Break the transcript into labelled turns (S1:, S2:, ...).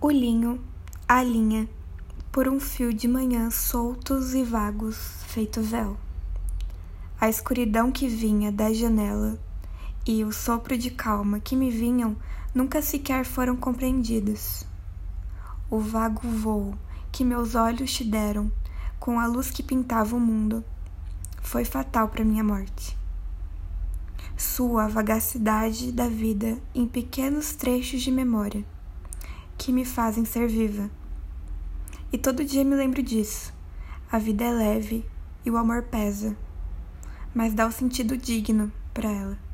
S1: O linho, a linha, por um fio de manhã soltos e vagos, feito véu. A escuridão que vinha da janela e o sopro de calma que me vinham nunca sequer foram compreendidos. O vago voo que meus olhos te deram, com a luz que pintava o mundo, foi fatal para minha morte. Sua vagacidade da vida em pequenos trechos de memória que me fazem ser viva. E todo dia me lembro disso. A vida é leve e o amor pesa, mas dá o um sentido digno para ela.